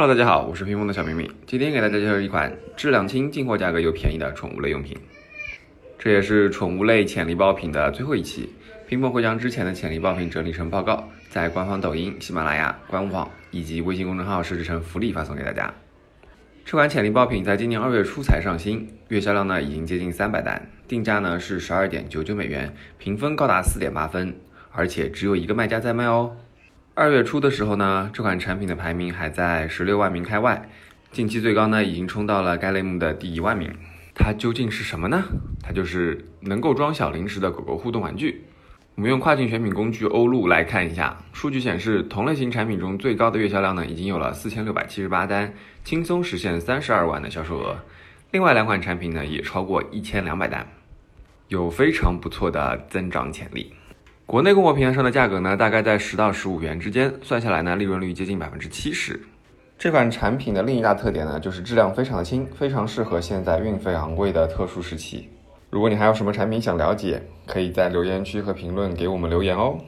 Hello，大家好，我是屏风的小明明，今天给大家介绍一款质量轻、进货价格又便宜的宠物类用品。这也是宠物类潜力爆品的最后一期，屏风会将之前的潜力爆品整理成报告，在官方抖音、喜马拉雅、官网以及微信公众号设置成福利发送给大家。这款潜力爆品在今年二月初才上新，月销量呢已经接近三百单，定价呢是十二点九九美元，评分高达四点八分，而且只有一个卖家在卖哦。二月初的时候呢，这款产品的排名还在十六万名开外，近期最高呢已经冲到了该类目的第一万名。它究竟是什么呢？它就是能够装小零食的狗狗互动玩具。我们用跨境选品工具欧路来看一下，数据显示同类型产品中最高的月销量呢已经有了四千六百七十八单，轻松实现三十二万的销售额。另外两款产品呢也超过一千两百单，有非常不错的增长潜力。国内供货平台上的价格呢，大概在十到十五元之间，算下来呢，利润率接近百分之七十。这款产品的另一大特点呢，就是质量非常的轻，非常适合现在运费昂贵的特殊时期。如果你还有什么产品想了解，可以在留言区和评论给我们留言哦。